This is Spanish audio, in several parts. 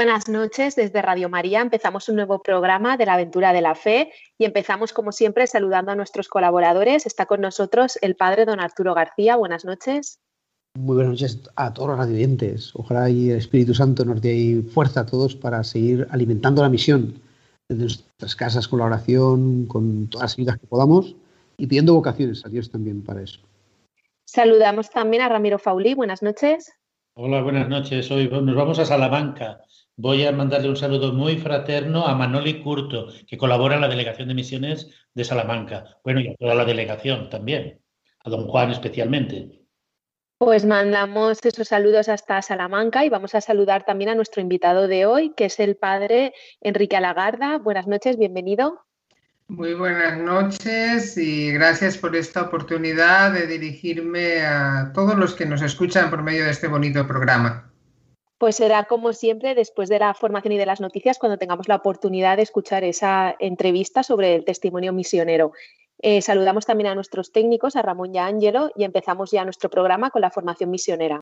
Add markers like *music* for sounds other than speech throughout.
Buenas noches desde Radio María. Empezamos un nuevo programa de la aventura de la fe y empezamos como siempre saludando a nuestros colaboradores. Está con nosotros el padre don Arturo García. Buenas noches. Muy buenas noches a todos los radiantes. Ojalá y el Espíritu Santo nos dé fuerza a todos para seguir alimentando la misión desde nuestras casas con la oración, con todas las ayudas que podamos y pidiendo vocaciones a Dios también para eso. Saludamos también a Ramiro Faulí. Buenas noches. Hola, buenas noches. Hoy nos vamos a Salamanca. Voy a mandarle un saludo muy fraterno a Manoli Curto, que colabora en la Delegación de Misiones de Salamanca. Bueno, y a toda la delegación también, a don Juan especialmente. Pues mandamos esos saludos hasta Salamanca y vamos a saludar también a nuestro invitado de hoy, que es el padre Enrique Alagarda. Buenas noches, bienvenido. Muy buenas noches y gracias por esta oportunidad de dirigirme a todos los que nos escuchan por medio de este bonito programa. Pues será como siempre después de la formación y de las noticias cuando tengamos la oportunidad de escuchar esa entrevista sobre el testimonio misionero. Eh, saludamos también a nuestros técnicos, a Ramón y a Ángelo, y empezamos ya nuestro programa con la formación misionera.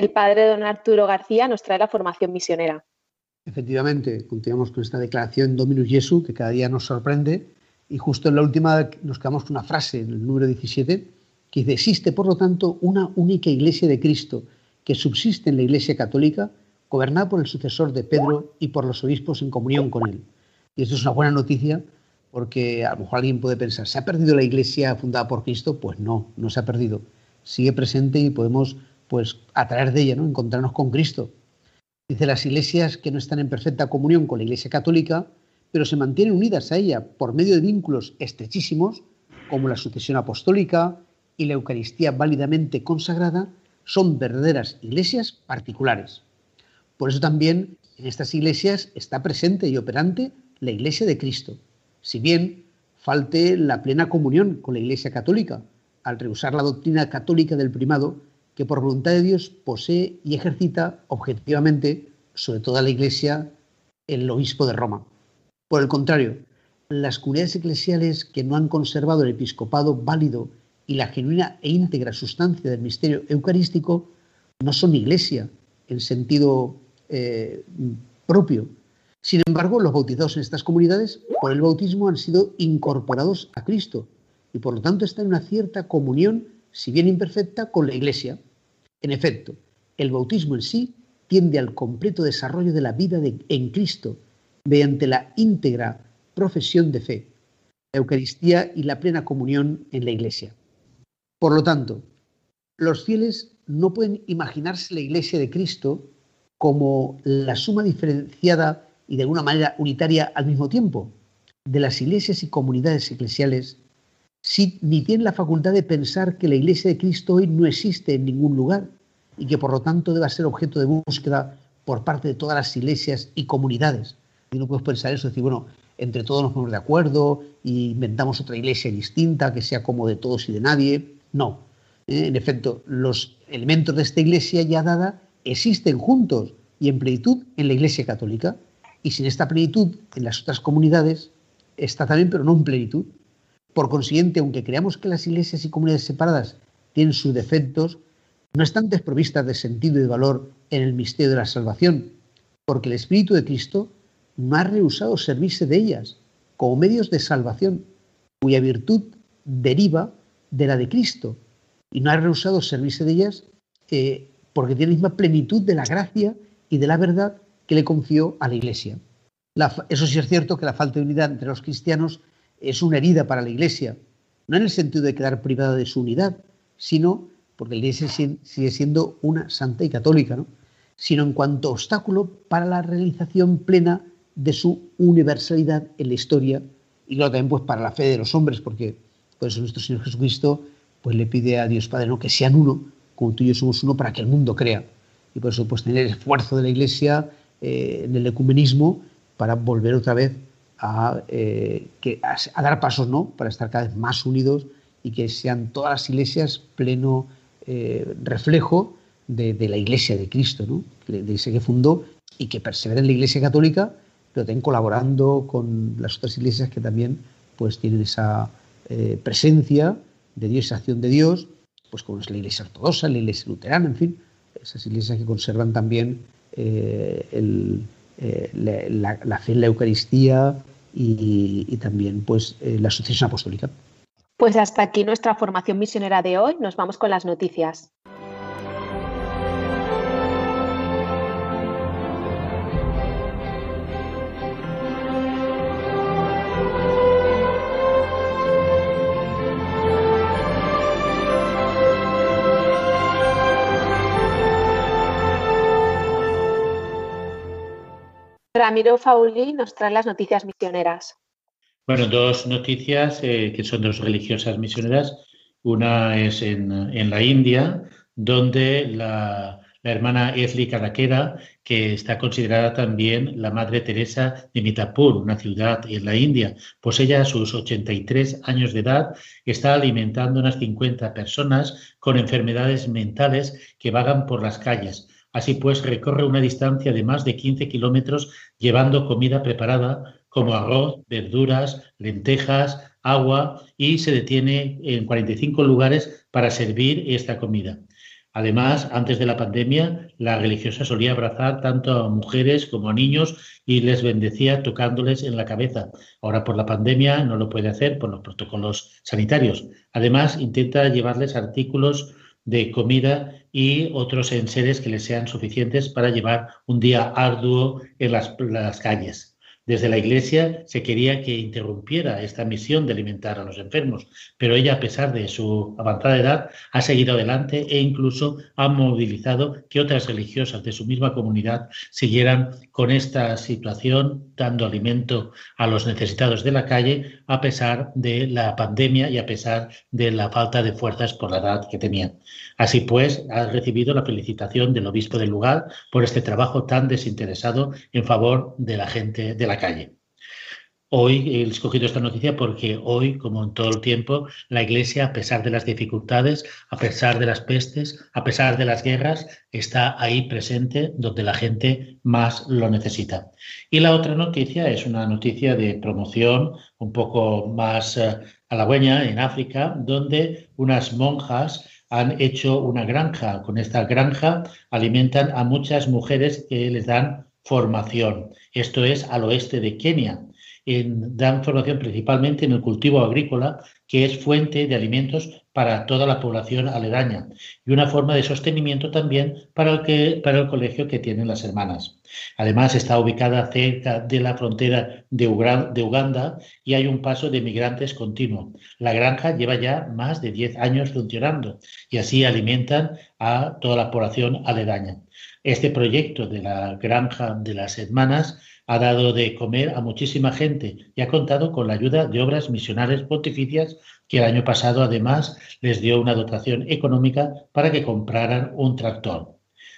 El padre don Arturo García nos trae la formación misionera. Efectivamente, continuamos con esta declaración Dominus Jesu que cada día nos sorprende y justo en la última nos quedamos con una frase en el número 17 que dice, existe por lo tanto una única iglesia de Cristo que subsiste en la iglesia católica gobernada por el sucesor de Pedro y por los obispos en comunión con él. Y esto es una buena noticia porque a lo mejor alguien puede pensar, ¿se ha perdido la iglesia fundada por Cristo? Pues no, no se ha perdido. Sigue presente y podemos pues a través de ella, ¿no? encontrarnos con Cristo. Dice las iglesias que no están en perfecta comunión con la Iglesia Católica, pero se mantienen unidas a ella por medio de vínculos estrechísimos, como la sucesión apostólica y la Eucaristía válidamente consagrada, son verdaderas iglesias particulares. Por eso también en estas iglesias está presente y operante la Iglesia de Cristo, si bien falte la plena comunión con la Iglesia Católica, al rehusar la doctrina católica del primado que por voluntad de Dios posee y ejercita objetivamente sobre toda la Iglesia el obispo de Roma. Por el contrario, las comunidades eclesiales que no han conservado el episcopado válido y la genuina e íntegra sustancia del misterio eucarístico no son iglesia en sentido eh, propio. Sin embargo, los bautizados en estas comunidades por el bautismo han sido incorporados a Cristo y por lo tanto están en una cierta comunión, si bien imperfecta, con la iglesia. En efecto, el bautismo en sí tiende al completo desarrollo de la vida en Cristo mediante la íntegra profesión de fe, la Eucaristía y la plena comunión en la Iglesia. Por lo tanto, los fieles no pueden imaginarse la Iglesia de Cristo como la suma diferenciada y de alguna manera unitaria al mismo tiempo de las iglesias y comunidades eclesiales si, ni tiene la facultad de pensar que la Iglesia de Cristo hoy no existe en ningún lugar y que por lo tanto deba ser objeto de búsqueda por parte de todas las iglesias y comunidades. Y no puedes pensar eso, decir, bueno, entre todos nos ponemos de acuerdo y inventamos otra iglesia distinta que sea como de todos y de nadie. No. Eh, en efecto, los elementos de esta iglesia ya dada existen juntos y en plenitud en la iglesia católica. Y sin esta plenitud en las otras comunidades está también, pero no en plenitud. Por consiguiente, aunque creamos que las iglesias y comunidades separadas tienen sus defectos, no están desprovistas de sentido y de valor en el misterio de la salvación, porque el Espíritu de Cristo no ha rehusado servirse de ellas como medios de salvación, cuya virtud deriva de la de Cristo, y no ha rehusado servirse de ellas eh, porque tiene la misma plenitud de la gracia y de la verdad que le confió a la Iglesia. eso sí es cierto que la falta de unidad entre los cristianos es una herida para la Iglesia, no en el sentido de quedar privada de su unidad, sino porque la Iglesia sigue siendo una santa y católica, ¿no? sino en cuanto obstáculo para la realización plena de su universalidad en la historia y luego también pues para la fe de los hombres, porque Por eso nuestro Señor Jesucristo pues le pide a Dios Padre ¿no? que sean uno, como tú y yo somos uno, para que el mundo crea. Y por eso pues tener esfuerzo de la Iglesia eh, en el ecumenismo para volver otra vez a, eh, que, a, dar pasos ¿no? para estar cada vez más unidos y que sean todas las iglesias pleno eh, reflejo de, la iglesia de Cristo, ¿no? de ese que fundó y que persevera en la iglesia católica, pero también colaborando con las otras iglesias que también pues, tienen esa presencia de Dios, esa acción de Dios, pues como es la iglesia ortodoxa, la iglesia luterana, en fin, esas iglesias que conservan también eh, la, fe en la Eucaristía y, también pues, eh, la asociación apostólica. Pues hasta aquí nuestra formación misionera de hoy. Nos vamos con las noticias. Ramiro Fauli nos trae las noticias misioneras. Bueno, dos noticias eh, que son dos religiosas misioneras. Una es en, la India, donde la, hermana Esli Kadakera, que está considerada también la Madre Teresa de Mitapur, una ciudad en la India, pues ella a sus 83 años de edad está alimentando unas 50 personas con enfermedades mentales que vagan por las calles Así pues, recorre una distancia de más de 15 kilómetros llevando comida preparada como arroz, verduras, lentejas, agua y se detiene en 45 lugares para servir esta comida. Además, antes de la pandemia, la religiosa solía abrazar tanto a mujeres como a niños y les bendecía tocándoles en la cabeza. Ahora por la pandemia no lo puede hacer por los protocolos sanitarios. Además, intenta llevarles artículos de comida y otros enseres que les sean suficientes para llevar un día arduo en las, las calles. Desde la Iglesia se quería que interrumpiera esta misión de alimentar a los enfermos, pero ella, a pesar de su avanzada edad, ha seguido adelante e incluso ha movilizado que otras religiosas de su misma comunidad siguieran con esta situación, dando alimento a los necesitados de la calle, a pesar de la pandemia y a pesar de la falta de fuerzas por la edad que tenían. Así pues, ha recibido la felicitación del obispo del lugar por este trabajo tan desinteresado en favor de la gente de la calle. Hoy he escogido esta noticia porque hoy, como en todo el tiempo, la Iglesia, a pesar de las dificultades, a pesar de las pestes, a pesar de las guerras, está ahí presente donde la gente más lo necesita. Y la otra noticia es una noticia de promoción un poco más eh, halagüeña en África, donde unas monjas han hecho una granja. Con esta granja alimentan a muchas mujeres que les dan formación. Esto es al oeste de Kenia. Dan formación principalmente en el cultivo agrícola, que es fuente de alimentos para toda la población aledaña y una forma de sostenimiento también para el, que, para el colegio que tienen las hermanas. Además, está ubicada cerca de la frontera de, Uganda y hay un paso de migrantes continuo. La granja lleva ya más de 10 años funcionando y así alimentan a toda la población aledaña. Este proyecto de la granja de las hermanas ha dado de comer a muchísima gente y ha contado con la ayuda de obras misionales pontificias que el año pasado además les dio una dotación económica para que compraran un tractor.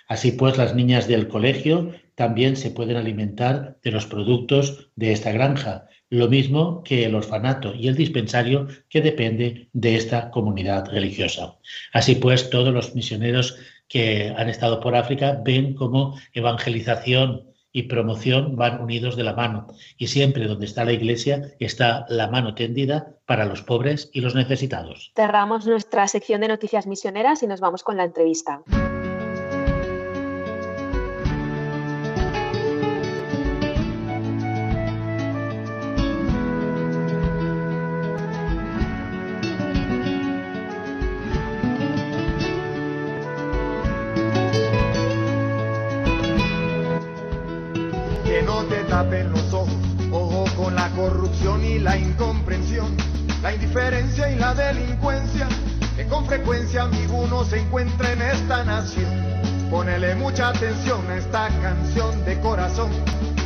Así pues, las niñas del colegio también se pueden alimentar de los productos de esta granja, lo mismo que el orfanato y el dispensario que depende de esta comunidad religiosa. Así pues, todos los misioneros que han estado por África ven cómo evangelización y promoción van unidos de la mano. Y siempre donde está la iglesia está la mano tendida para los pobres y los necesitados. Cerramos nuestra sección de noticias misioneras y nos vamos con la entrevista. La incomprensión, la indiferencia y la delincuencia, que con frecuencia uno se encuentra en esta nación. Ponele mucha atención a esta canción de corazón,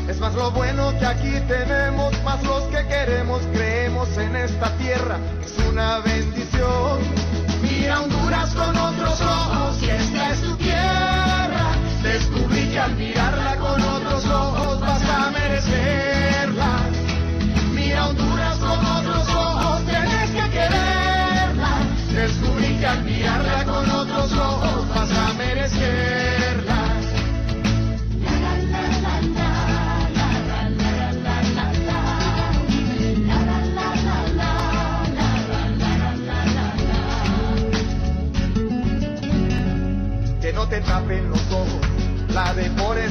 Es más lo bueno que aquí tenemos, más los que queremos, creemos en esta tierra, es una bendición. Mira Honduras con otros ojos, y esta es tu tierra. Descubrí que al mirarla con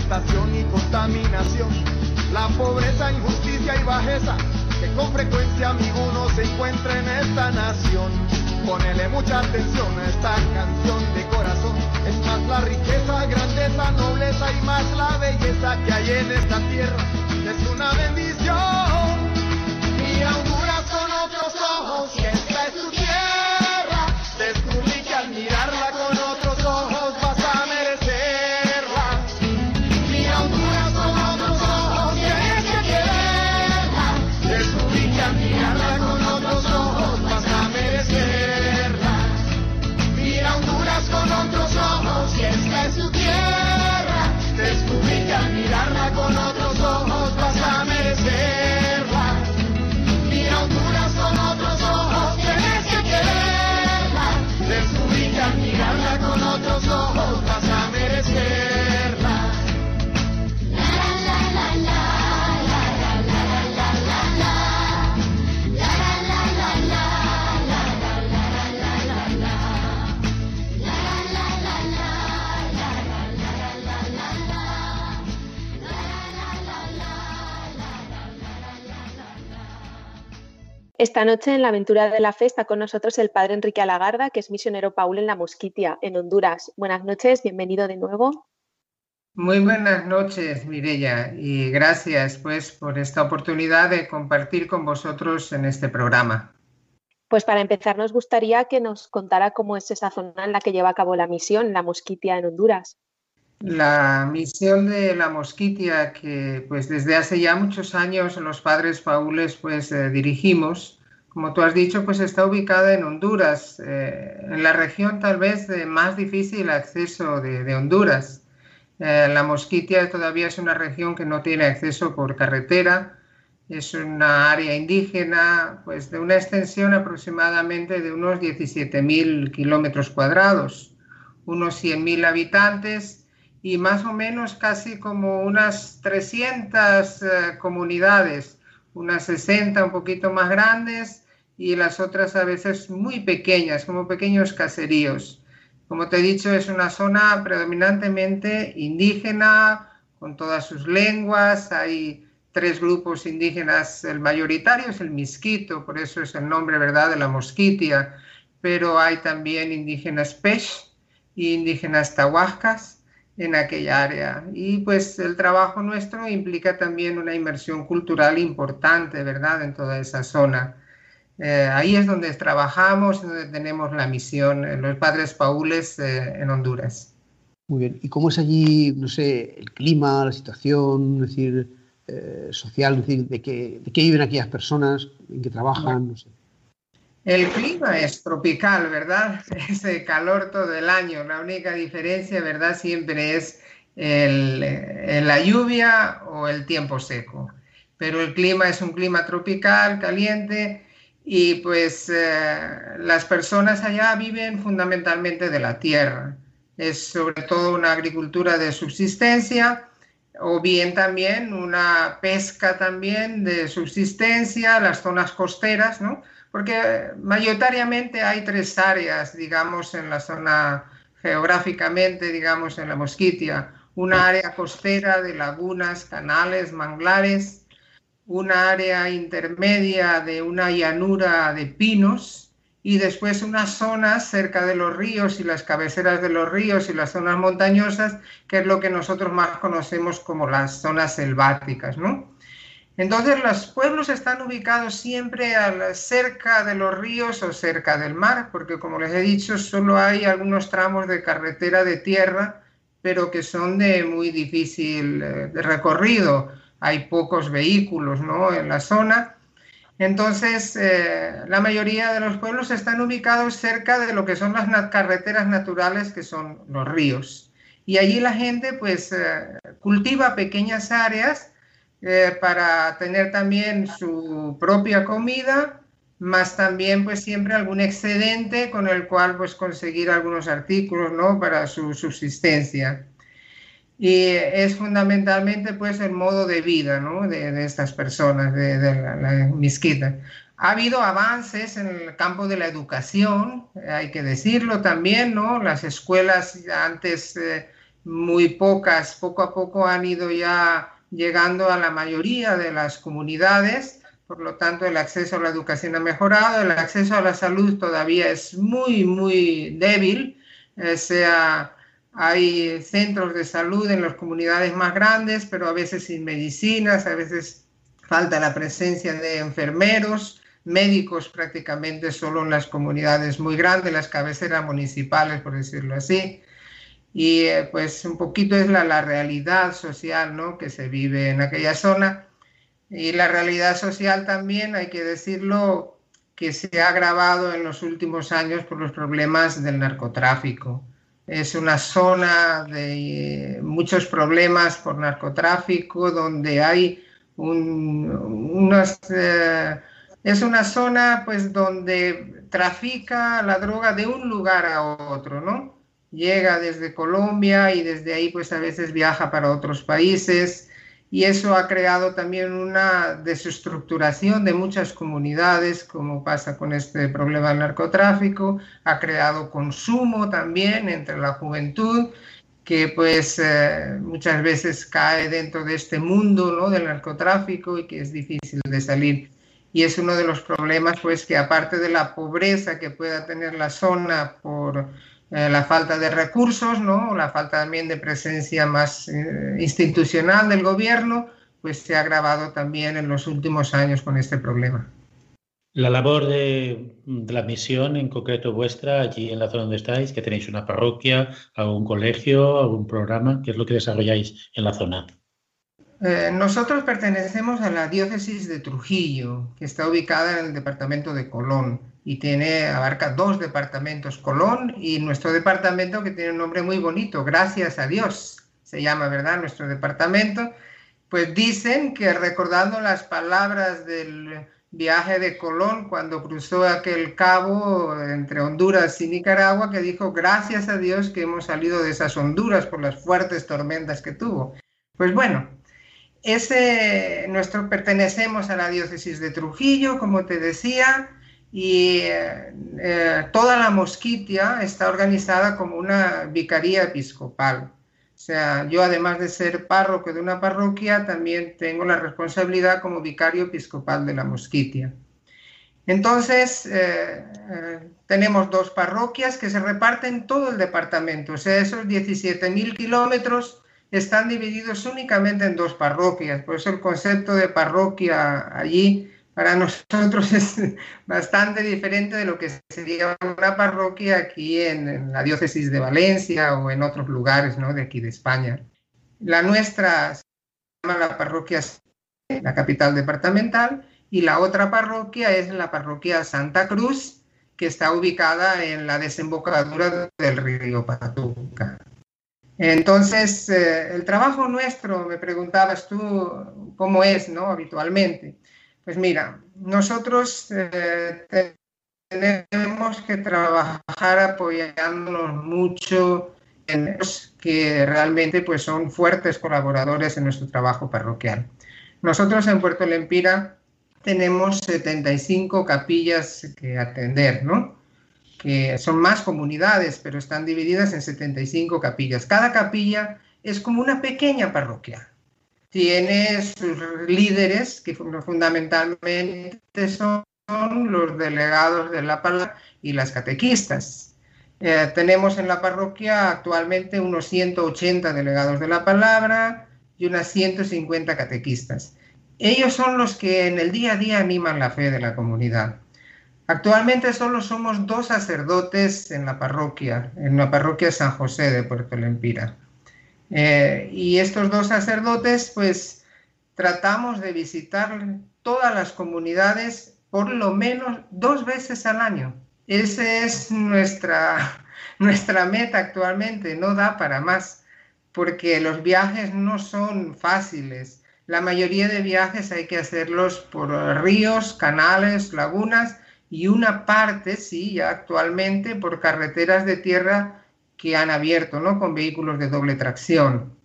deforestación y contaminación, la pobreza, injusticia y bajeza, que con frecuencia amigo uno se encuentra en esta nación. Ponele mucha atención a esta canción de corazón, es más la riqueza, grandeza, nobleza y más la belleza que hay en esta tierra, es una bendición. Mira Honduras con otros ojos, y esta es tu tierra, Esta noche en la aventura de la fe está con nosotros el padre Enrique Alagarda, que es misionero Paul en la Mosquitia, en Honduras. Buenas noches, bienvenido de nuevo. Muy buenas noches, Mirella, y gracias pues por esta oportunidad de compartir con vosotros en este programa. Pues para empezar nos gustaría que nos contara cómo es esa zona en la que lleva a cabo la misión, la Mosquitia en Honduras. La misión de la Mosquitia, que pues desde hace ya muchos años los padres paules pues eh, dirigimos, como tú has dicho, pues está ubicada en Honduras, eh, en la región tal vez de más difícil acceso de, Honduras. Eh, la Mosquitia todavía es una región que no tiene acceso por carretera, es una área indígena pues de una extensión aproximadamente de unos 17.000 kilómetros cuadrados, unos 100.000 habitantes y más o menos casi como unas 300 eh, comunidades, unas 60 un poquito más grandes y las otras a veces muy pequeñas, como pequeños caseríos. Como te he dicho, es una zona predominantemente indígena, con todas sus lenguas. Hay tres grupos indígenas, el mayoritario es el misquito, por eso es el nombre, ¿verdad?, de la mosquitia, pero hay también indígenas pech y indígenas tahuascas en aquella área. Y pues el trabajo nuestro implica también una inversión cultural importante, ¿verdad?, en toda esa zona. Eh, ahí es donde trabajamos, donde tenemos la misión, en los Padres Paules eh, en Honduras. Muy bien. ¿Y cómo es allí, no sé, el clima, la situación, es decir, eh, social, es decir, de qué, de qué viven aquellas personas, en qué trabajan? No sé. El clima es tropical, ¿verdad? *laughs* Es calor todo el año. La única diferencia, ¿verdad? Siempre es el, el, la lluvia o el tiempo seco. Pero el clima es un clima tropical, caliente, y pues eh, las personas allá viven fundamentalmente de la tierra. Es sobre todo una agricultura de subsistencia o bien también una pesca también de subsistencia, las zonas costeras, ¿no? Porque mayoritariamente hay tres áreas, digamos, en la zona geográficamente, digamos, en la Mosquitia. Una área costera de lagunas, canales, manglares, una área intermedia de una llanura de pinos y después unas zonas cerca de los ríos y las cabeceras de los ríos y las zonas montañosas, que es lo que nosotros más conocemos como las zonas selváticas, ¿no? Entonces los pueblos están ubicados siempre a cerca de los ríos o cerca del mar, porque como les he dicho, solo hay algunos tramos de carretera de tierra, pero que son de muy difícil de recorrido hay pocos vehículos ¿no? en la zona. Entonces, eh, la mayoría de los pueblos están ubicados cerca de lo que son las carreteras naturales, que son los ríos. Y allí la gente pues eh, cultiva pequeñas áreas eh, para tener también su propia comida, más también pues siempre algún excedente con el cual pues conseguir algunos artículos, ¿no? Para su subsistencia. Y es fundamentalmente pues el modo de vida, ¿no? De, estas personas, de, la, la, Ha habido avances en el campo de la educación, hay que decirlo también, ¿no? Las escuelas antes eh, muy pocas, poco a poco han ido ya llegando a la mayoría de las comunidades, por lo tanto el acceso a la educación ha mejorado, el acceso a la salud todavía es muy, muy débil, eh, sea, hay centros de salud en las comunidades más grandes, pero a veces sin medicinas, a veces falta la presencia de enfermeros, médicos prácticamente solo en las comunidades muy grandes, las cabeceras municipales, por decirlo así y eh, pues un poquito es la, la, realidad social ¿no? que se vive en aquella zona. Y la realidad social también, hay que decirlo, que se ha agravado en los últimos años por los problemas del narcotráfico. Es una zona de muchos problemas por narcotráfico, donde hay un, unas... Eh, es una zona pues donde trafica la droga de un lugar a otro, ¿no? Llega desde Colombia y desde ahí pues a veces viaja para otros países y eso ha creado también una desestructuración de muchas comunidades, como pasa con este problema del narcotráfico, ha creado consumo también entre la juventud, que pues eh, muchas veces cae dentro de este mundo ¿no? del narcotráfico y que es difícil de salir. Y es uno de los problemas pues que aparte de la pobreza que pueda tener la zona por eh, la falta de recursos, ¿no? la falta también de presencia más eh, institucional del gobierno, pues se ha agravado también en los últimos años con este problema. La labor de, la misión, en concreto vuestra, allí en la zona donde estáis, que tenéis una parroquia, algún colegio, algún programa, ¿qué es lo que desarrolláis en la zona? Eh, nosotros pertenecemos a la diócesis de Trujillo, que está ubicada en el departamento de Colón y tiene, abarca dos departamentos, Colón y nuestro departamento que tiene un nombre muy bonito, gracias a Dios, se llama, ¿verdad? Nuestro departamento. Pues dicen que recordando las palabras del viaje de Colón cuando cruzó aquel cabo entre Honduras y Nicaragua, que dijo, gracias a Dios que hemos salido de esas Honduras por las fuertes tormentas que tuvo. Pues bueno, ese, nuestro, pertenecemos a la diócesis de Trujillo, como te decía, y eh, toda la mosquitia está organizada como una vicaría episcopal. O sea, yo además de ser párroco de una parroquia, también tengo la responsabilidad como vicario episcopal de la mosquitia. Entonces, eh, eh, tenemos dos parroquias que se reparten todo el departamento, o sea, esos 17.000 kilómetros están divididos únicamente en dos parroquias, por eso el concepto de parroquia allí para nosotros *laughs* es bastante diferente de lo que sería una parroquia aquí en, la diócesis de Valencia o en otros lugares ¿no? de aquí de España. La nuestra se llama la parroquia, la capital departamental, y la otra parroquia es la parroquia Santa Cruz, que está ubicada en la desembocadura del río Patuca. Entonces, eh, el trabajo nuestro, me preguntabas tú, ¿cómo es, no? Habitualmente. Pues mira, nosotros eh, tenemos que trabajar apoyándonos mucho en los que realmente pues, son fuertes colaboradores en nuestro trabajo parroquial. Nosotros en Puerto Lempira tenemos 75 capillas que atender, ¿no? Que son más comunidades, pero están divididas en 75 capillas. Cada capilla es como una pequeña parroquia tiene sus líderes, que fundamentalmente son los delegados de la palabra y las catequistas. Eh, tenemos en la parroquia actualmente unos 180 delegados de la palabra y unas 150 catequistas. Ellos son los que en el día a día animan la fe de la comunidad. Actualmente solo somos dos sacerdotes en la parroquia, en la parroquia San José de Puerto Lempira. Eh, y estos dos sacerdotes, pues, tratamos de visitar todas las comunidades por lo menos dos veces al año. Esa es nuestra, *laughs* nuestra meta actualmente, no da para más, porque los viajes no son fáciles. La mayoría de viajes hay que hacerlos por ríos, canales, lagunas y una parte, sí, ya actualmente por carreteras de tierra han abierto, ¿no? Con vehículos de doble tracción.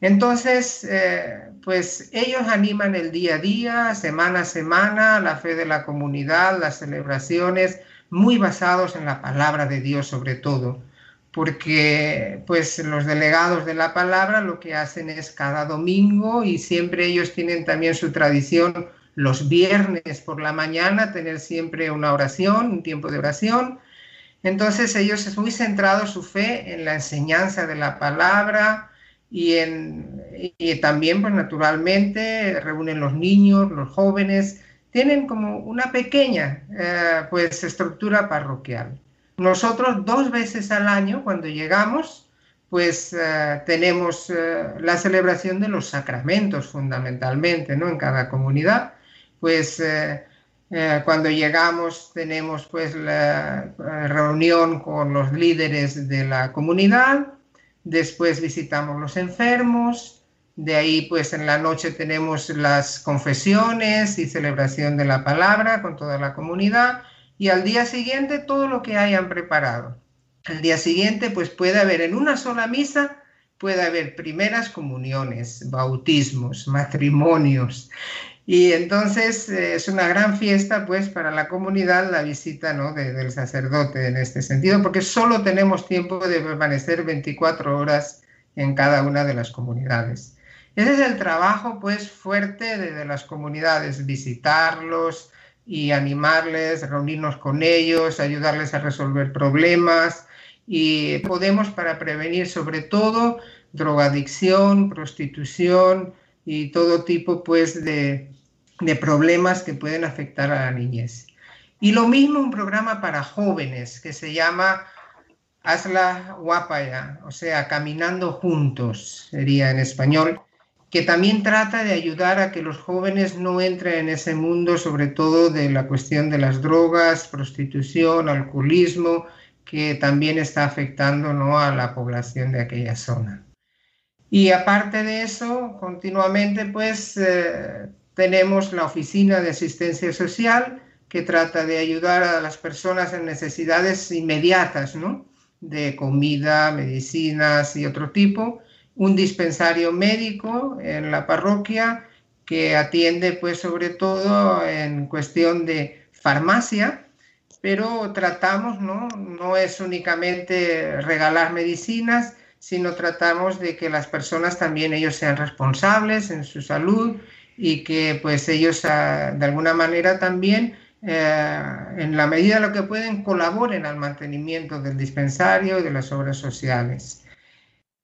Entonces, eh, pues ellos animan el día a día, semana a semana, la fe de la comunidad, las celebraciones, muy basados en la palabra de Dios sobre todo, porque pues los delegados de la palabra lo que hacen es cada domingo y siempre ellos tienen también su tradición los viernes por la mañana tener siempre una oración, un tiempo de oración. Entonces ellos es muy centrado su fe en la enseñanza de la palabra, y, en, y también, pues naturalmente, reúnen los niños, los jóvenes, tienen como una pequeña eh, pues, estructura parroquial. Nosotros dos veces al año, cuando llegamos, pues eh, tenemos eh, la celebración de los sacramentos fundamentalmente, ¿no? En cada comunidad, pues cuando llegamos tenemos pues la reunión con los líderes de la comunidad, después visitamos los enfermos, de ahí pues en la noche tenemos las confesiones y celebración de la palabra con toda la comunidad y al día siguiente todo lo que hayan preparado. Al día siguiente pues puede haber en una sola misa puede haber primeras comuniones, bautismos, matrimonios, y entonces eh, es una gran fiesta pues para la comunidad la visita ¿no? del sacerdote en este sentido, porque solo tenemos tiempo de permanecer 24 horas en cada una de las comunidades. Ese es el trabajo pues fuerte de, de las comunidades, visitarlos y animarles, reunirnos con ellos, ayudarles a resolver problemas y podemos para prevenir sobre todo drogadicción, prostitución, y todo tipo pues de, de problemas que pueden afectar a la niñez. Y lo mismo un programa para jóvenes que se llama Hazla Guapaya, o sea, Caminando Juntos, sería en español, que también trata de ayudar a que los jóvenes no entren en ese mundo, sobre todo de la cuestión de las drogas, prostitución, alcoholismo, que también está afectando ¿no? a la población de aquella zona. Y aparte de eso, continuamente pues eh, tenemos la Oficina de Asistencia Social que trata de ayudar a las personas en necesidades inmediatas, ¿no? De comida, medicinas y otro tipo. Un dispensario médico en la parroquia que atiende pues sobre todo en cuestión de farmacia, pero tratamos, ¿no? No es únicamente regalar medicinas, sino tratamos de que las personas también ellos sean responsables en su salud y que pues ellos ah, de alguna manera también eh, en la medida de lo que pueden colaboren al mantenimiento del dispensario y de las obras sociales.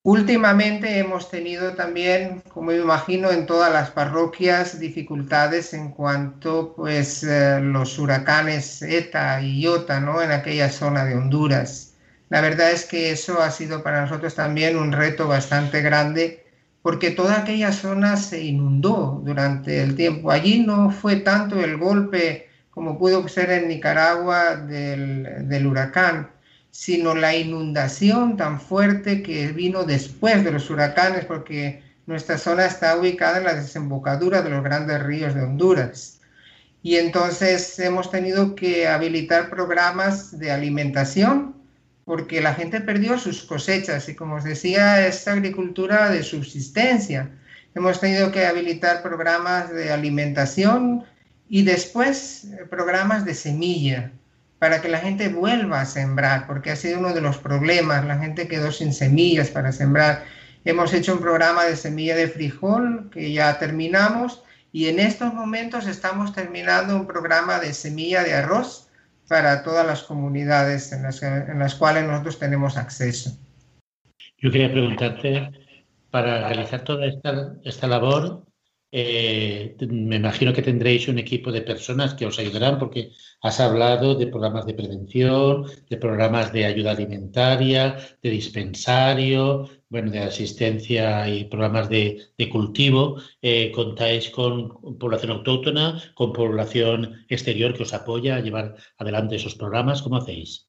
Últimamente hemos tenido también, como me imagino, en todas las parroquias dificultades en cuanto pues eh, los huracanes ETA y IOTA, ¿no? En aquella zona de Honduras. La verdad es que eso ha sido para nosotros también un reto bastante grande porque toda aquella zona se inundó durante el tiempo. Allí no fue tanto el golpe como pudo ser en Nicaragua del, huracán, sino la inundación tan fuerte que vino después de los huracanes, porque nuestra zona está ubicada en la desembocadura de los grandes ríos de Honduras. Y entonces hemos tenido que habilitar programas de alimentación porque la gente perdió sus cosechas y como os decía, es agricultura de subsistencia. Hemos tenido que habilitar programas de alimentación y después eh, programas de semilla para que la gente vuelva a sembrar, porque ha sido uno de los problemas, la gente quedó sin semillas para sembrar. Hemos hecho un programa de semilla de frijol que ya terminamos y en estos momentos estamos terminando un programa de semilla de arroz para todas las comunidades en las, cuales nosotros tenemos acceso. Yo quería preguntarte, para realizar toda esta, labor, eh, me imagino que tendréis un equipo de personas que os ayudarán porque has hablado de programas de prevención, de programas de ayuda alimentaria, de dispensario, bueno, de asistencia y programas de, cultivo. Eh, contáis con población autóctona, con población exterior que os apoya a llevar adelante esos programas. ¿Cómo hacéis?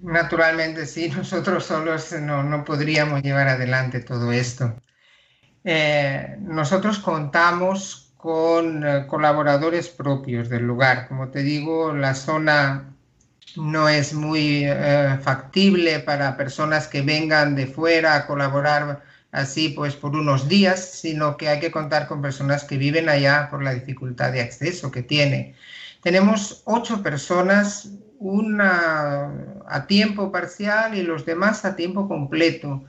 Naturalmente, sí, *laughs* nosotros solos no, podríamos llevar adelante todo esto. Eh, nosotros contamos con eh, colaboradores propios del lugar. Como te digo, la zona no es muy eh, factible para personas que vengan de fuera a colaborar así pues por unos días, sino que hay que contar con personas que viven allá por la dificultad de acceso que tiene. Tenemos ocho personas, una a tiempo parcial y los demás a tiempo completo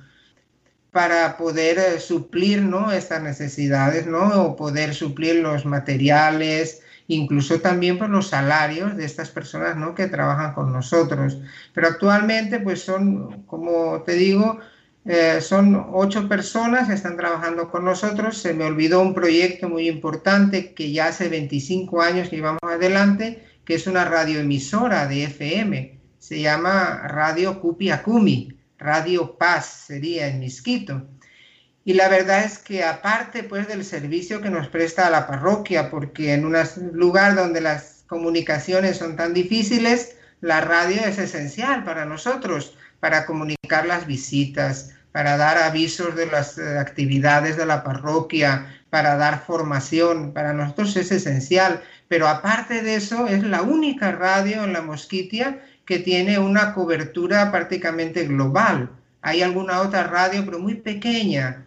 para poder eh, suplir ¿no? estas necesidades, ¿no? o poder suplir los materiales, incluso también por los salarios de estas personas ¿no? que trabajan con nosotros. Pero actualmente, pues son, como te digo, eh, son ocho personas que están trabajando con nosotros. Se me olvidó un proyecto muy importante que ya hace 25 años llevamos adelante, que es una radioemisora de FM. Se llama Radio Cupiacumi, Radio Paz sería en Misquito. Y la verdad es que aparte pues del servicio que nos presta a la parroquia, porque en un lugar donde las comunicaciones son tan difíciles, la radio es esencial para nosotros, para comunicar las visitas, para dar avisos de las eh, actividades de la parroquia, para dar formación, para nosotros es esencial. Pero aparte de eso, es la única radio en la Mosquitia que tiene una cobertura prácticamente global. Hay alguna otra radio, pero muy pequeña,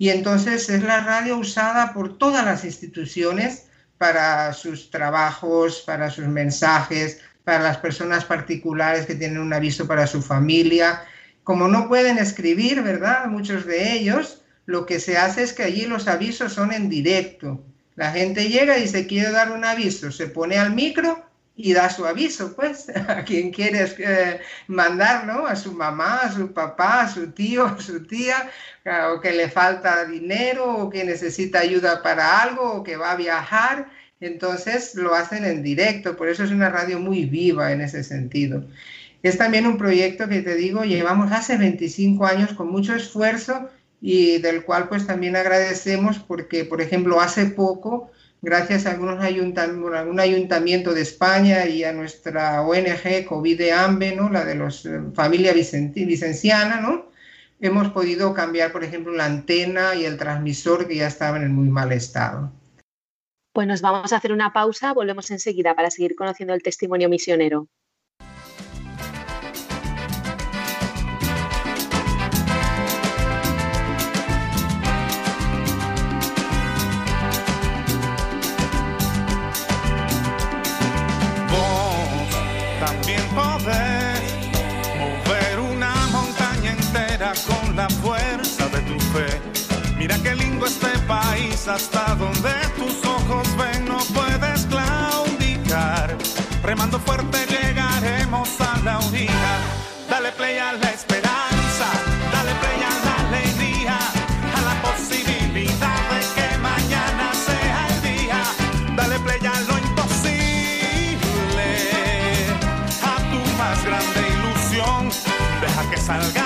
y entonces es la radio usada por todas las instituciones para sus trabajos, para sus mensajes, para las personas particulares que tienen un aviso para su familia. Como no pueden escribir, ¿verdad? Muchos de ellos, lo que se hace es que allí los avisos son en directo. La gente llega y se quiere dar un aviso, se pone al micro y da su aviso, pues, *laughs* a quien quiere eh, mandar, ¿no? A su mamá, a su papá, a su tío, *laughs* a su tía, o que le falta dinero, o que necesita ayuda para algo, o que va a viajar. Entonces lo hacen en directo, por eso es una radio muy viva en ese sentido. Es también un proyecto que te digo, llevamos hace 25 años con mucho esfuerzo y del cual pues también agradecemos porque, por ejemplo, hace poco gracias a algunos ayuntamientos, algún ayuntamiento de España y a nuestra ONG COVID AMBE, ¿no? la de los eh, familia vicenciana, ¿no? hemos podido cambiar, por ejemplo, la antena y el transmisor que ya estaban en muy mal estado. Pues nos vamos a hacer una pausa, volvemos enseguida para seguir conociendo el testimonio misionero. Hasta donde tus ojos ven, no puedes claudicar. Remando fuerte llegaremos a la orilla. Dale play a la esperanza, dale play a la alegría, a la posibilidad de que mañana sea el día. Dale play a lo imposible, a tu más grande ilusión. Deja que salga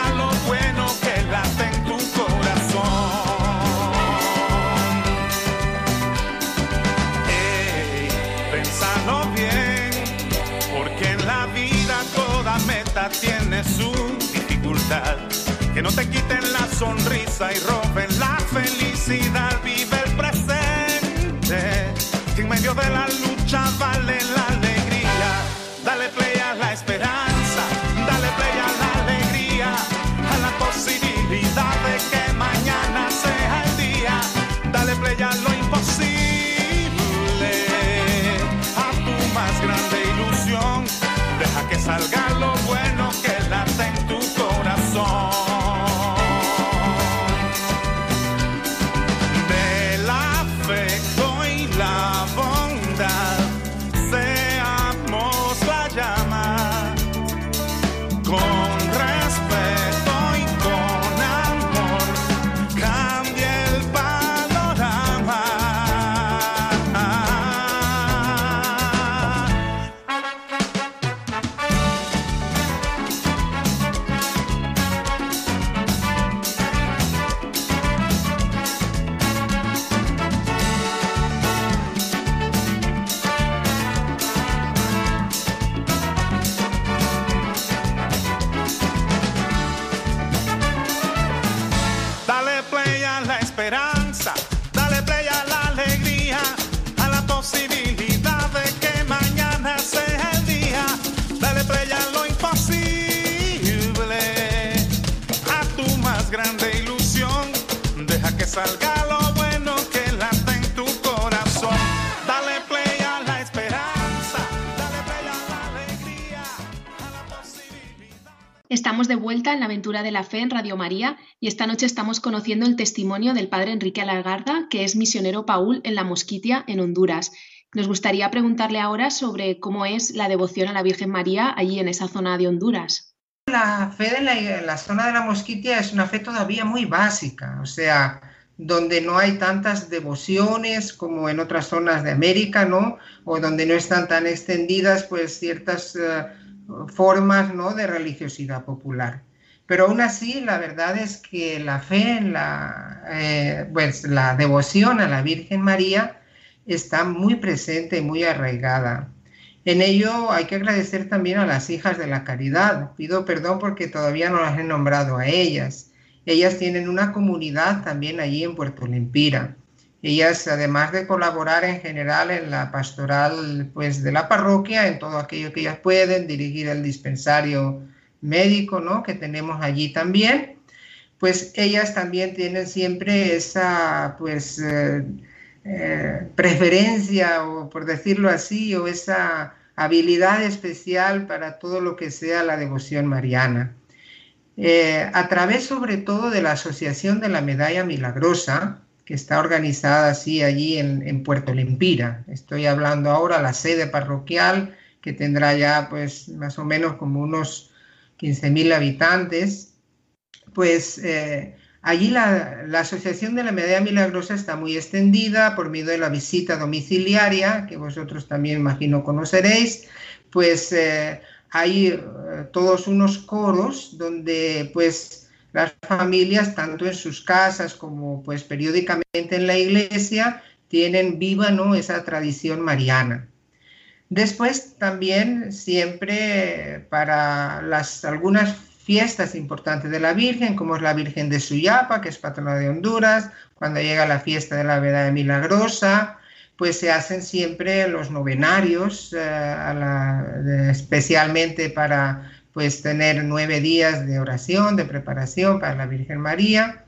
tiene su dificultad. Que no te quiten la sonrisa y roben la felicidad. Vive el presente. Que en medio de la lucha vale la alegría. Dale play a la esperanza. Dale play a la alegría. A la posibilidad de que mañana sea el día. Dale play a lo imposible. Estamos de vuelta en la aventura de la fe en Radio María y esta noche estamos conociendo el testimonio del padre Enrique Alargarda, que es misionero Paul en la Mosquitia, en Honduras. Nos gustaría preguntarle ahora sobre cómo es la devoción a la Virgen María allí en esa zona de Honduras. La fe la, la zona de la Mosquitia es una fe todavía muy básica, o sea, donde no hay tantas devociones como en otras zonas de América, ¿no? O donde no están tan extendidas, pues, ciertas eh, formas, ¿no? De religiosidad popular. Pero aún así, la verdad es que la fe, la, eh, pues, la devoción a la Virgen María está muy presente y muy arraigada. En ello hay que agradecer también a las hijas de la caridad. Pido perdón porque todavía no las he nombrado a ellas. Ellas tienen una comunidad también allí en Puerto Lempira. Ellas, además de colaborar en general en la pastoral pues, de la parroquia, en todo aquello que ellas pueden, dirigir el dispensario médico ¿no? que tenemos allí también, pues ellas también tienen siempre esa pues, eh, eh, preferencia, o por decirlo así, o esa habilidad especial para todo lo que sea la devoción mariana. Eh, a través sobre todo de la Asociación de la Medalla Milagrosa, que está organizada así allí en, Puerto Lempira. Estoy hablando ahora la sede parroquial, que tendrá ya pues más o menos como unos 15.000 habitantes. Pues eh, allí la, la, Asociación de la Medalla Milagrosa está muy extendida por medio de la visita domiciliaria, que vosotros también imagino conoceréis, pues eh, hay eh, todos unos coros donde pues las familias, tanto en sus casas como pues periódicamente en la iglesia, tienen viva ¿no? esa tradición mariana. Después también siempre para las, algunas fiestas importantes de la Virgen, como es la Virgen de Suyapa, que es patrona de Honduras, cuando llega la fiesta de la Verdad Milagrosa, pues se hacen siempre los novenarios, eh, especialmente para pues tener nueve días de oración, de preparación para la Virgen María.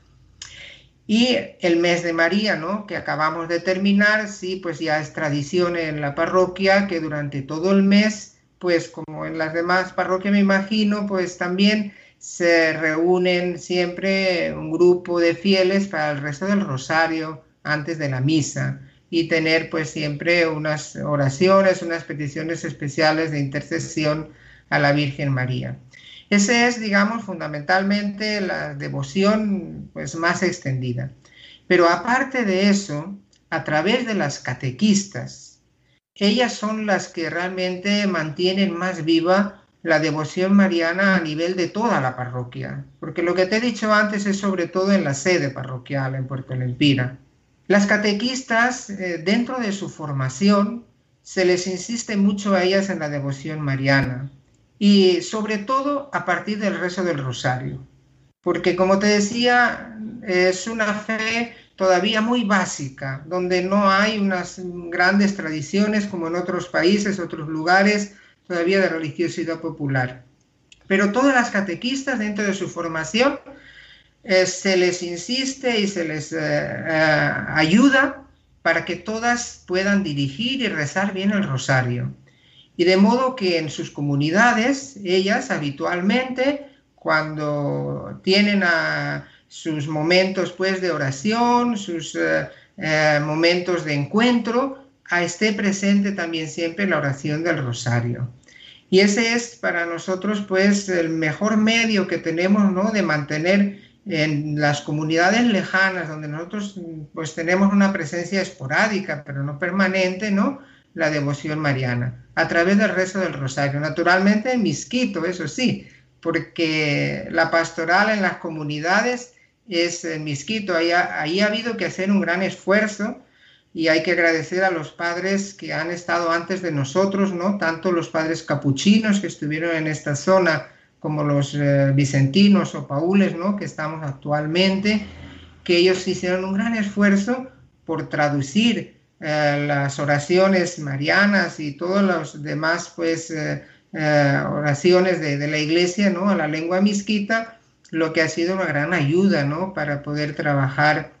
Y el mes de María, ¿no? Que acabamos de terminar, sí, pues ya es tradición en la parroquia que durante todo el mes, pues como en las demás parroquias me imagino, pues también se reúnen siempre un grupo de fieles para el resto del rosario antes de la misa y tener pues siempre unas oraciones, unas peticiones especiales de intercesión a la Virgen María. Ese es, digamos, fundamentalmente la devoción pues, más extendida. Pero aparte de eso, a través de las catequistas, ellas son las que realmente mantienen más viva la devoción mariana a nivel de toda la parroquia. Porque lo que te he dicho antes es sobre todo en la sede parroquial en Puerto Lempira. Las catequistas, eh, dentro de su formación, se les insiste mucho a ellas en la devoción mariana y sobre todo a partir del rezo del rosario, porque como te decía, es una fe todavía muy básica, donde no hay unas grandes tradiciones como en otros países, otros lugares, todavía de religiosidad popular. Pero todas las catequistas dentro de su formación eh, se les insiste y se les eh, eh, ayuda para que todas puedan dirigir y rezar bien el rosario. Y de modo que en sus comunidades, ellas habitualmente, cuando tienen a sus momentos pues, de oración, sus eh, eh, momentos de encuentro, a esté presente también siempre la oración del rosario. Y ese es para nosotros pues el mejor medio que tenemos ¿no? de mantener en las comunidades lejanas donde nosotros pues tenemos una presencia esporádica pero no permanente, ¿no? La devoción mariana, a través del rezo del rosario. Naturalmente en Misquito, eso sí, porque la pastoral en las comunidades es en Misquito. Ahí ha, ahí ha habido que hacer un gran esfuerzo y hay que agradecer a los padres que han estado antes de nosotros, ¿no? Tanto los padres capuchinos que estuvieron en esta zona como los eh, vicentinos o paules, ¿no? Que estamos actualmente que ellos hicieron un gran esfuerzo por traducir eh, las oraciones marianas y todas las demás pues, eh, eh, oraciones de, de, la iglesia ¿no? a la lengua misquita, lo que ha sido una gran ayuda ¿no? para poder trabajar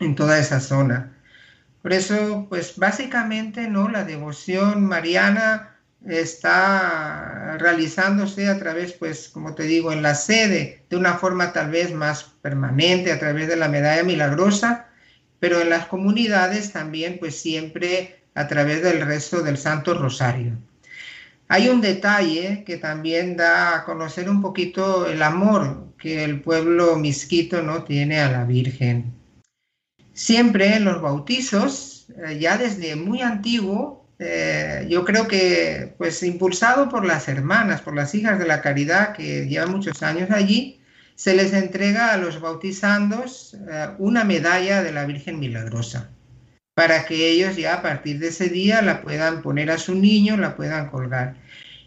en toda esa zona. Por eso, pues básicamente, ¿no? La devoción mariana está realizándose a través, pues, como te digo, en la sede, de una forma tal vez más permanente, a través de la medalla milagrosa, pero en las comunidades también, pues, siempre a través del resto del Santo Rosario. Hay un detalle que también da a conocer un poquito el amor que el pueblo misquito no tiene a la Virgen. Siempre en los bautizos, eh, ya desde muy antiguo, eh, yo creo que, pues impulsado por las hermanas, por las hijas de la caridad que llevan muchos años allí, se les entrega a los bautizandos eh, una medalla de la Virgen Milagrosa, para que ellos ya a partir de ese día la puedan poner a su niño, la puedan colgar.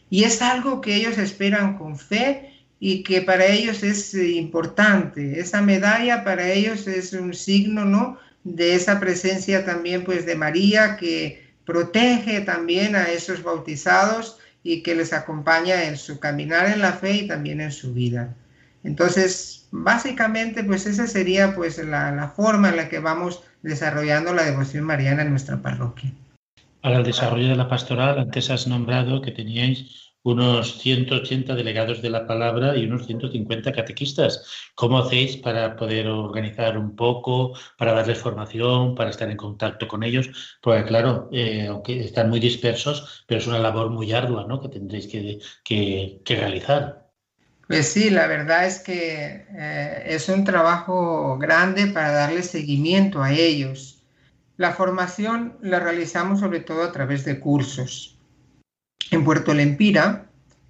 Y es algo que ellos esperan con fe y que para ellos es importante. Esa medalla para ellos es un signo, ¿no? De esa presencia también, pues, de María que protege también a esos bautizados y que les acompaña en su caminar en la fe y también en su vida. Entonces, básicamente, pues esa sería pues la, la forma en la que vamos desarrollando la devoción mariana en nuestra parroquia. Para el desarrollo de la pastoral, antes has nombrado que teníais unos 180 delegados de la palabra y unos 150 catequistas. ¿Cómo hacéis para poder organizar un poco, para darles formación, para estar en contacto con ellos? Porque claro, eh, aunque están muy dispersos, pero es una labor muy ardua ¿no? que tendréis que, que, que realizar. Pues sí, la verdad es que eh, es un trabajo grande para darle seguimiento a ellos. La formación la realizamos sobre todo a través de cursos en Puerto Lempira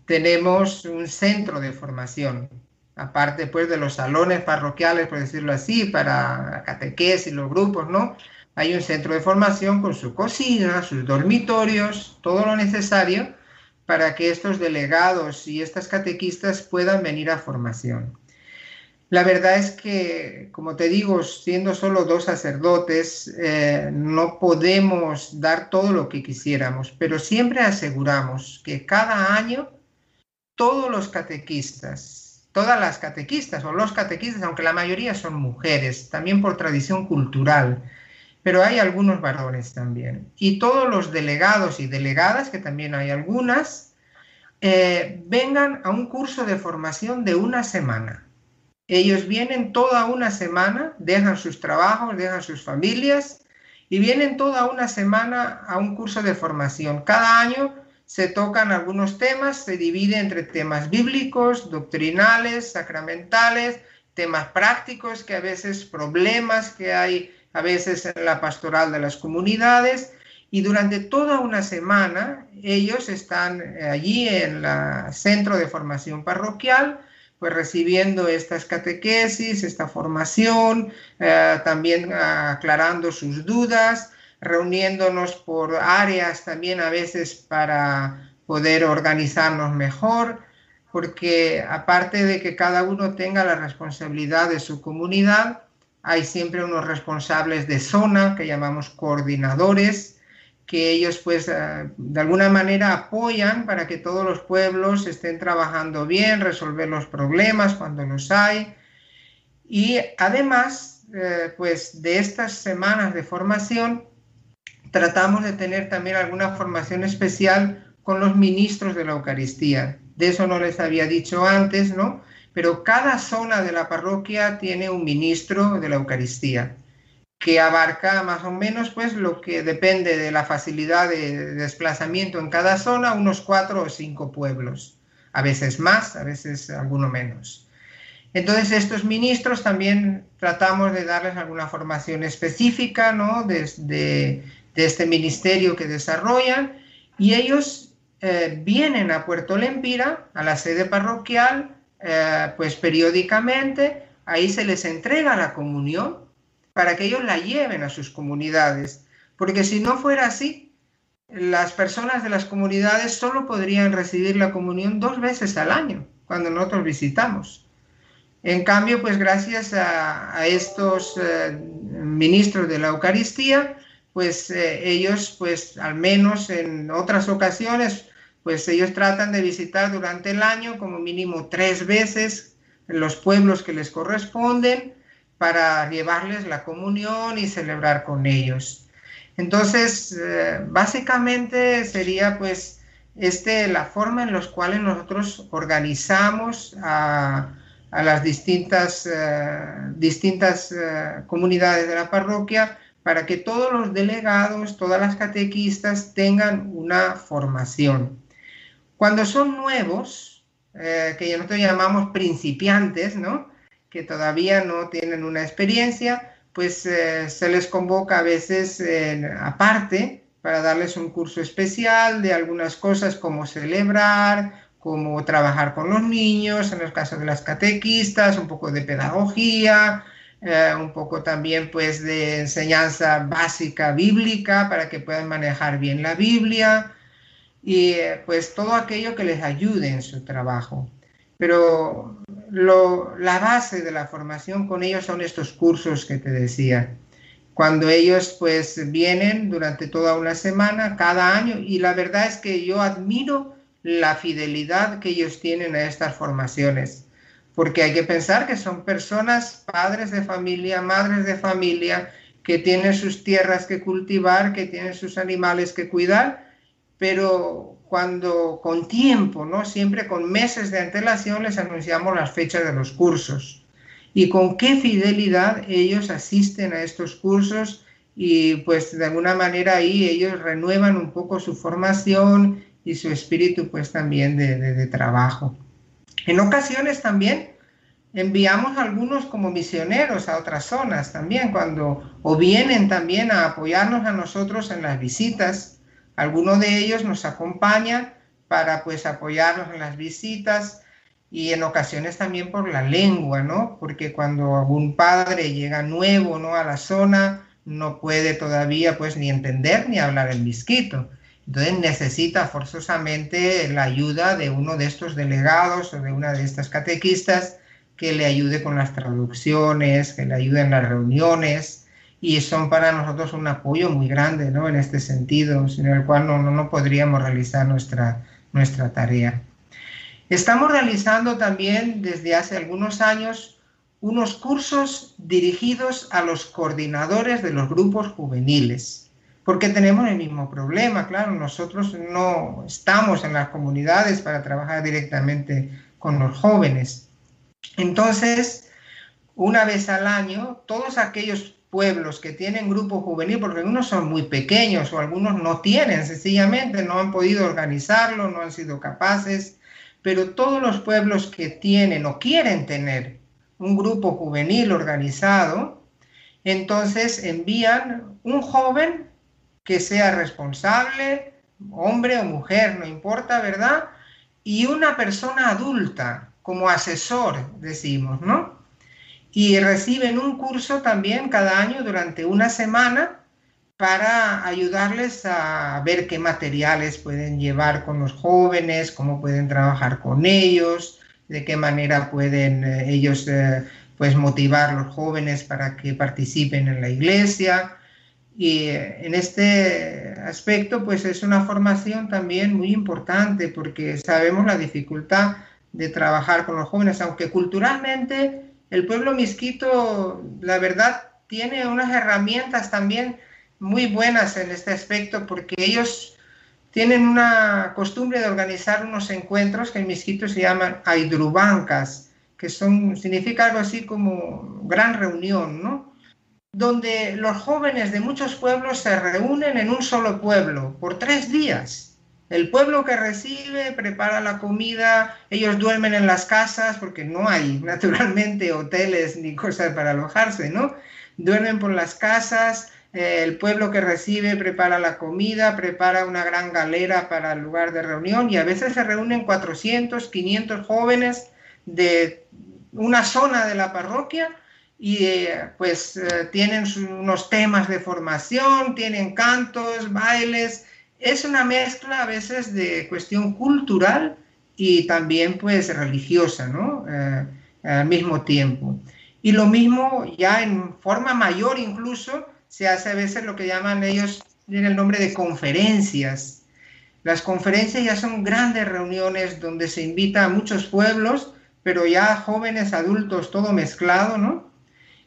tenemos un centro de formación, aparte pues de los salones parroquiales, por decirlo así, para catequesis y los grupos, ¿no? Hay un centro de formación con su cocina, sus dormitorios, todo lo necesario para que estos delegados y estas catequistas puedan venir a formación. La verdad es que, como te digo, siendo solo dos sacerdotes, eh, no podemos dar todo lo que quisiéramos, pero siempre aseguramos que cada año todos los catequistas, todas las catequistas o los catequistas, aunque la mayoría son mujeres, también por tradición cultural, pero hay algunos varones también, y todos los delegados y delegadas, que también hay algunas, eh, vengan a un curso de formación de una semana ellos vienen toda una semana, dejan sus trabajos, dejan sus familias y vienen toda una semana a un curso de formación. Cada año se tocan algunos temas, se divide entre temas bíblicos, doctrinales, sacramentales, temas prácticos, que a veces problemas que hay a veces en la pastoral de las comunidades. Y durante toda una semana ellos están allí en el centro de formación parroquial pues recibiendo estas catequesis, esta formación, eh, también aclarando sus dudas, reuniéndonos por áreas también a veces para poder organizarnos mejor, porque aparte de que cada uno tenga la responsabilidad de su comunidad, hay siempre unos responsables de zona que llamamos coordinadores, que ellos pues eh, de alguna manera apoyan para que todos los pueblos estén trabajando bien, resolver los problemas cuando los hay. Y además, eh, pues de estas semanas de formación, tratamos de tener también alguna formación especial con los ministros de la Eucaristía. De eso no les había dicho antes, ¿no? Pero cada zona de la parroquia tiene un ministro de la Eucaristía que abarca más o menos pues lo que depende de la facilidad de desplazamiento en cada zona, unos cuatro o cinco pueblos, a veces más, a veces alguno menos. Entonces estos ministros también tratamos de darles alguna formación específica, ¿no? De, este ministerio que desarrollan y ellos eh, vienen a Puerto Lempira, a la sede parroquial, eh, pues periódicamente, ahí se les entrega la comunión para que ellos la lleven a sus comunidades, porque si no fuera así, las personas de las comunidades solo podrían recibir la comunión dos veces al año, cuando nosotros visitamos. En cambio, pues gracias a, estos eh, ministros de la Eucaristía, pues eh, ellos, pues al menos en otras ocasiones, pues ellos tratan de visitar durante el año como mínimo tres veces los pueblos que les corresponden para llevarles la comunión y celebrar con ellos. Entonces, eh, básicamente sería pues este, la forma en la cual nosotros organizamos a, las distintas, eh, distintas eh, comunidades de la parroquia para que todos los delegados, todas las catequistas tengan una formación. Cuando son nuevos, que nosotros llamamos principiantes, ¿no? que todavía no tienen una experiencia, pues eh, se les convoca a veces aparte para darles un curso especial de algunas cosas como celebrar, como trabajar con los niños, en el caso de las catequistas, un poco de pedagogía, eh, un poco también pues de enseñanza básica bíblica para que puedan manejar bien la Biblia y pues todo aquello que les ayude en su trabajo. Pero la base de la formación con ellos son estos cursos que te decía. Cuando ellos pues vienen durante toda una semana, cada año, y la verdad es que yo admiro la fidelidad que ellos tienen a estas formaciones, porque hay que pensar que son personas, padres de familia, madres de familia, que tienen sus tierras que cultivar, que tienen sus animales que cuidar, pero cuando con tiempo, ¿no? Siempre con meses de antelación les anunciamos las fechas de los cursos y con qué fidelidad ellos asisten a estos cursos y pues de alguna manera ahí ellos renuevan un poco su formación y su espíritu pues también de, de trabajo. En ocasiones también enviamos algunos como misioneros a otras zonas también cuando o vienen también a apoyarnos a nosotros en las visitas algunos de ellos nos acompañan para pues apoyarnos en las visitas y en ocasiones también por la lengua, ¿no? Porque cuando algún padre llega nuevo, ¿no? A la zona, no puede todavía pues ni entender ni hablar el misquito. Entonces necesita forzosamente la ayuda de uno de estos delegados o de una de estas catequistas que le ayude con las traducciones, que le ayude en las reuniones, y son para nosotros un apoyo muy grande ¿no? en este sentido, sin el cual no, no, podríamos realizar nuestra, nuestra tarea. Estamos realizando también desde hace algunos años unos cursos dirigidos a los coordinadores de los grupos juveniles, porque tenemos el mismo problema, claro, nosotros no estamos en las comunidades para trabajar directamente con los jóvenes. Entonces, una vez al año, todos aquellos pueblos que tienen grupo juvenil, porque algunos son muy pequeños o algunos no tienen, sencillamente no han podido organizarlo, no han sido capaces, pero todos los pueblos que tienen o quieren tener un grupo juvenil organizado, entonces envían un joven que sea responsable, hombre o mujer, no importa, ¿verdad? Y una persona adulta como asesor, decimos, ¿no? Y reciben un curso también cada año durante una semana para ayudarles a ver qué materiales pueden llevar con los jóvenes, cómo pueden trabajar con ellos, de qué manera pueden eh, ellos eh, pues motivar a los jóvenes para que participen en la iglesia. Y eh, en este aspecto pues es una formación también muy importante porque sabemos la dificultad de trabajar con los jóvenes, aunque culturalmente el pueblo misquito, la verdad, tiene unas herramientas también muy buenas en este aspecto porque ellos tienen una costumbre de organizar unos encuentros que en misquito se llaman aidrubancas, que son, significa algo así como gran reunión, ¿no? Donde los jóvenes de muchos pueblos se reúnen en un solo pueblo por tres días el pueblo que recibe prepara la comida, ellos duermen en las casas porque no hay *laughs* naturalmente hoteles ni cosas para alojarse, ¿no? Duermen por las casas, eh, el pueblo que recibe prepara la comida, prepara una gran galera para el lugar de reunión y a veces se reúnen 400, 500 jóvenes de una zona de la parroquia y eh, pues eh, tienen unos temas de formación, tienen cantos, bailes, es una mezcla a veces de cuestión cultural y también pues religiosa, ¿no? Eh, al mismo tiempo. Y lo mismo ya en forma mayor incluso se hace a veces lo que llaman ellos, tienen el nombre de conferencias. Las conferencias ya son grandes reuniones donde se invita a muchos pueblos, pero ya jóvenes, adultos, todo mezclado, ¿no?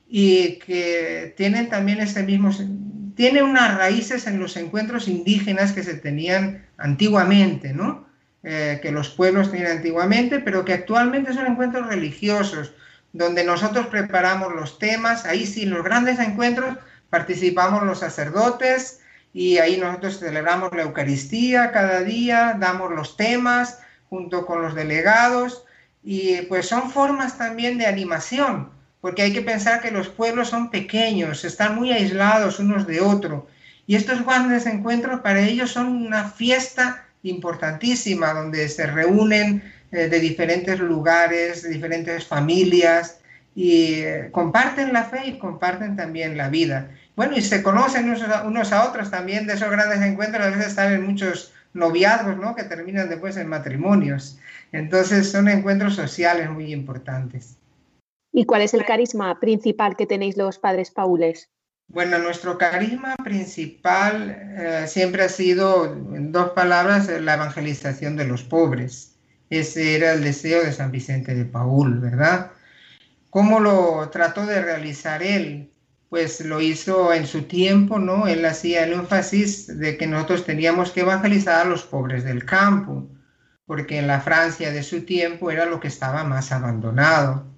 Y que tienen también ese mismo, tiene unas raíces en los encuentros indígenas que se tenían antiguamente, ¿no? Eh, que los pueblos tenían antiguamente, pero que actualmente son encuentros religiosos, donde nosotros preparamos los temas, ahí sí, en los grandes encuentros participamos los sacerdotes y ahí nosotros celebramos la Eucaristía cada día, damos los temas junto con los delegados y pues son formas también de animación, porque hay que pensar que los pueblos son pequeños, están muy aislados unos de otros y estos grandes encuentros para ellos son una fiesta importantísima donde se reúnen eh, de diferentes lugares, de diferentes familias, y eh, comparten la fe y comparten también la vida. Bueno, y se conocen unos a, otros también de esos grandes encuentros, a veces están en muchos noviazgos, ¿no? Que terminan después en matrimonios. Entonces son encuentros sociales muy importantes. ¿Y cuál es el carisma principal que tenéis los padres paules? Bueno, nuestro carisma principal eh, siempre ha sido, en dos palabras, la evangelización de los pobres. Ese era el deseo de San Vicente de Paul, ¿verdad? ¿Cómo lo trató de realizar él? Pues lo hizo en su tiempo, ¿no? Él hacía el énfasis de que nosotros teníamos que evangelizar a los pobres del campo, porque en la Francia de su tiempo era lo que estaba más abandonado.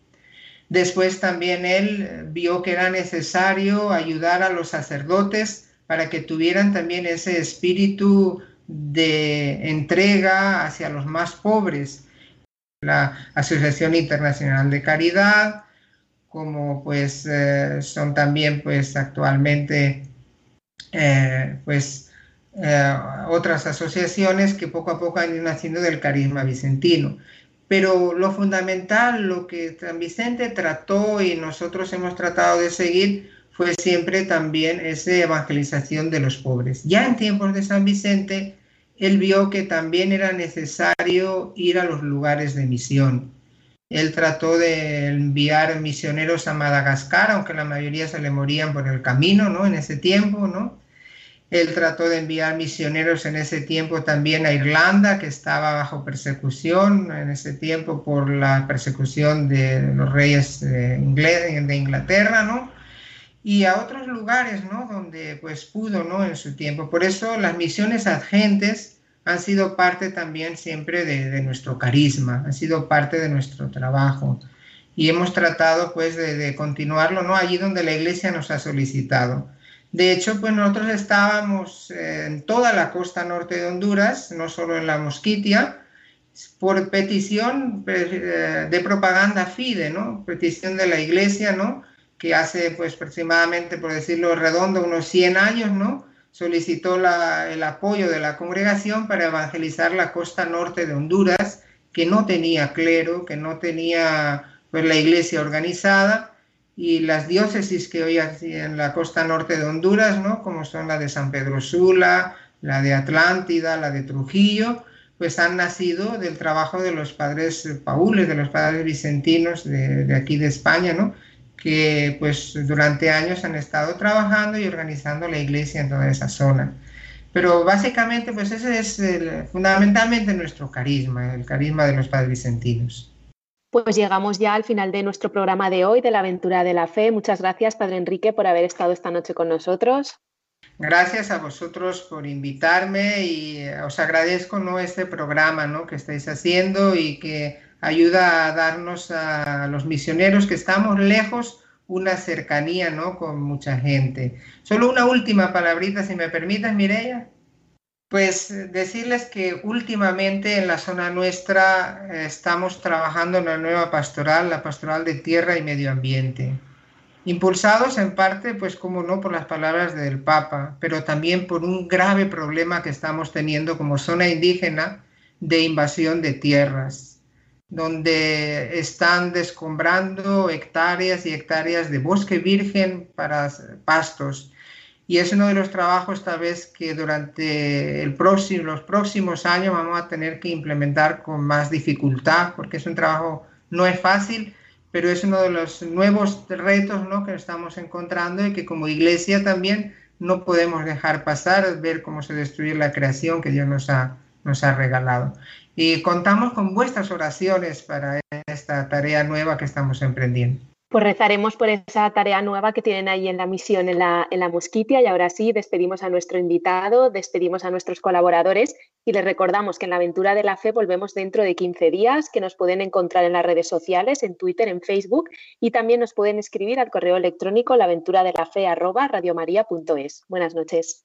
Después también él vio que era necesario ayudar a los sacerdotes para que tuvieran también ese espíritu de entrega hacia los más pobres. La Asociación Internacional de Caridad, como pues eh, son también pues actualmente eh, pues eh, otras asociaciones que poco a poco han ido naciendo del carisma vicentino. Pero lo fundamental, lo que San Vicente trató y nosotros hemos tratado de seguir, fue siempre también esa evangelización de los pobres. Ya en tiempos de San Vicente, él vio que también era necesario ir a los lugares de misión. Él trató de enviar misioneros a Madagascar, aunque la mayoría se le morían por el camino, ¿no? En ese tiempo, ¿no? Él trató de enviar misioneros en ese tiempo también a Irlanda, que estaba bajo persecución en ese tiempo por la persecución de los reyes de, Inglaterra, ¿no? Y a otros lugares, ¿no? Donde pues pudo, ¿no? En su tiempo. Por eso las misiones agentes han sido parte también siempre de, nuestro carisma, han sido parte de nuestro trabajo. Y hemos tratado pues de continuarlo, ¿no? Allí donde la iglesia nos ha solicitado. De hecho, pues nosotros estábamos en toda la costa norte de Honduras, no solo en la Mosquitia, por petición eh, de propaganda FIDE, ¿no? Petición de la iglesia, ¿no? Que hace, pues, aproximadamente, por decirlo redondo, unos 100 años, ¿no? Solicitó el apoyo de la congregación para evangelizar la costa norte de Honduras, que no tenía clero, que no tenía, pues, la iglesia organizada, y las diócesis que hoy hay en la costa norte de Honduras, ¿no? como son la de San Pedro Sula, la de Atlántida, la de Trujillo, pues han nacido del trabajo de los padres paules, de los padres vicentinos de, aquí de España, ¿no? que pues durante años han estado trabajando y organizando la iglesia en toda esa zona. Pero básicamente pues ese es fundamentalmente nuestro carisma, el carisma de los padres vicentinos. Pues llegamos ya al final de nuestro programa de hoy, de la aventura de la fe. Muchas gracias, Padre Enrique, por haber estado esta noche con nosotros. Gracias a vosotros por invitarme y os agradezco ¿no? este programa ¿no? que estáis haciendo y que ayuda a darnos a los misioneros que estamos lejos una cercanía ¿no? con mucha gente. Solo una última palabrita, si me permites, Mireia. Pues eh, decirles que últimamente en la zona nuestra eh, estamos trabajando en una nueva pastoral, la pastoral de tierra y medio ambiente, impulsados en parte, pues como no, por las palabras del Papa, pero también por un grave problema que estamos teniendo como zona indígena de invasión de tierras, donde están descombrando hectáreas y hectáreas de bosque virgen para pastos y es uno de los trabajos tal vez que durante el próximo, los próximos años vamos a tener que implementar con más dificultad, porque es un trabajo, no es fácil, pero es uno de los nuevos retos ¿no? que estamos encontrando y que como iglesia también no podemos dejar pasar, ver cómo se destruye la creación que Dios nos ha, nos ha regalado. Y contamos con vuestras oraciones para esta tarea nueva que estamos emprendiendo. Pues rezaremos por esa tarea nueva que tienen ahí en la misión en la, en la Mosquitia y ahora sí despedimos a nuestro invitado, despedimos a nuestros colaboradores y les recordamos que en la aventura de la fe volvemos dentro de 15 días, que nos pueden encontrar en las redes sociales, en Twitter, en Facebook y también nos pueden escribir al correo electrónico laventuradelafe@radiomaria.es. Buenas noches.